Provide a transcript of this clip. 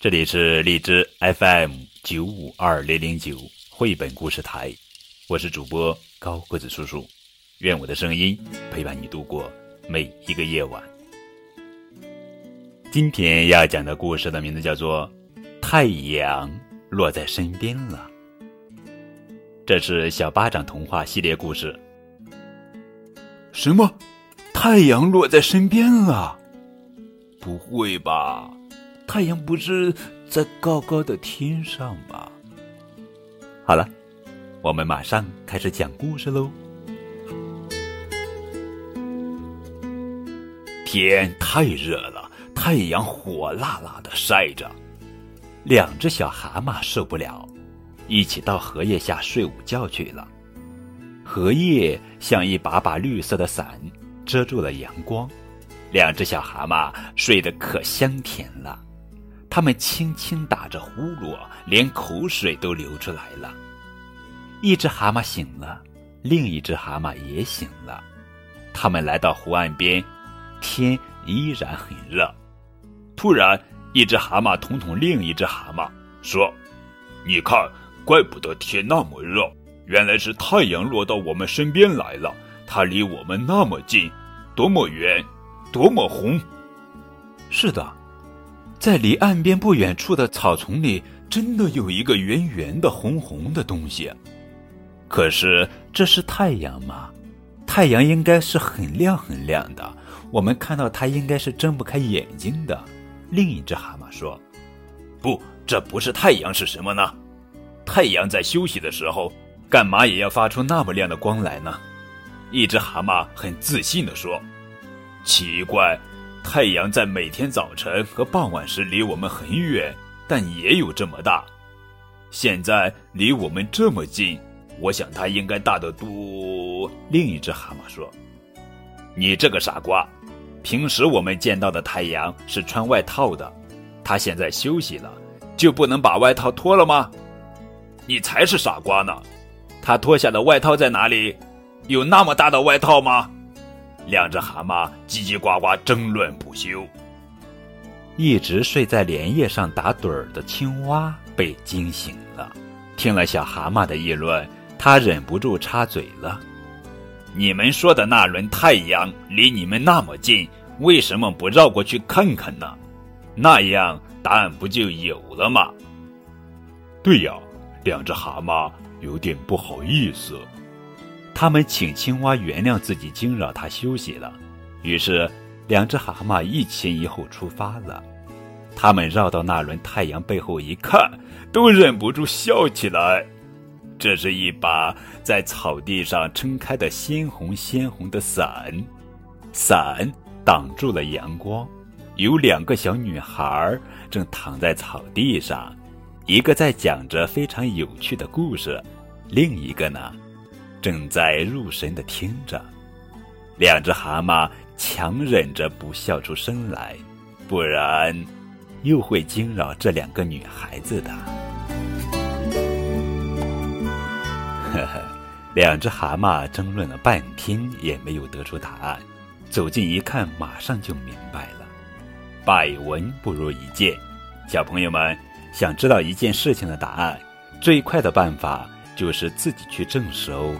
这里是荔枝 FM 九五二零零九绘本故事台，我是主播高个子叔叔，愿我的声音陪伴你度过每一个夜晚。今天要讲的故事的名字叫做《太阳落在身边了》，这是小巴掌童话系列故事。什么？太阳落在身边了？不会吧？太阳不是在高高的天上吗？好了，我们马上开始讲故事喽。天太热了，太阳火辣辣的晒着，两只小蛤蟆受不了，一起到荷叶下睡午觉去了。荷叶像一把把绿色的伞，遮住了阳光，两只小蛤蟆睡得可香甜了。他们轻轻打着呼噜，连口水都流出来了。一只蛤蟆醒了，另一只蛤蟆也醒了。他们来到湖岸边，天依然很热。突然，一只蛤蟆捅捅另一只蛤蟆，说：“你看，怪不得天那么热，原来是太阳落到我们身边来了。它离我们那么近，多么圆，多么红。”是的。在离岸边不远处的草丛里，真的有一个圆圆的、红红的东西。可是这是太阳吗？太阳应该是很亮很亮的，我们看到它应该是睁不开眼睛的。另一只蛤蟆说：“不，这不是太阳，是什么呢？太阳在休息的时候，干嘛也要发出那么亮的光来呢？”一只蛤蟆很自信地说：“奇怪。”太阳在每天早晨和傍晚时离我们很远，但也有这么大。现在离我们这么近，我想它应该大得多。另一只蛤蟆说：“你这个傻瓜，平时我们见到的太阳是穿外套的，它现在休息了，就不能把外套脱了吗？你才是傻瓜呢！它脱下的外套在哪里？有那么大的外套吗？”两只蛤蟆叽叽呱呱争论不休。一直睡在莲叶上打盹儿的青蛙被惊醒了，听了小蛤蟆的议论，他忍不住插嘴了：“你们说的那轮太阳离你们那么近，为什么不绕过去看看呢？那样答案不就有了吗？”对呀，两只蛤蟆有点不好意思。他们请青蛙原谅自己惊扰它休息了，于是两只蛤蟆一前一后出发了。他们绕到那轮太阳背后一看，都忍不住笑起来。这是一把在草地上撑开的鲜红鲜红的伞，伞挡住了阳光。有两个小女孩正躺在草地上，一个在讲着非常有趣的故事，另一个呢？正在入神的听着，两只蛤蟆强忍着不笑出声来，不然又会惊扰这两个女孩子的。呵呵，两只蛤蟆争论了半天，也没有得出答案。走近一看，马上就明白了。百闻不如一见，小朋友们想知道一件事情的答案，最快的办法。就是自己去证实哦。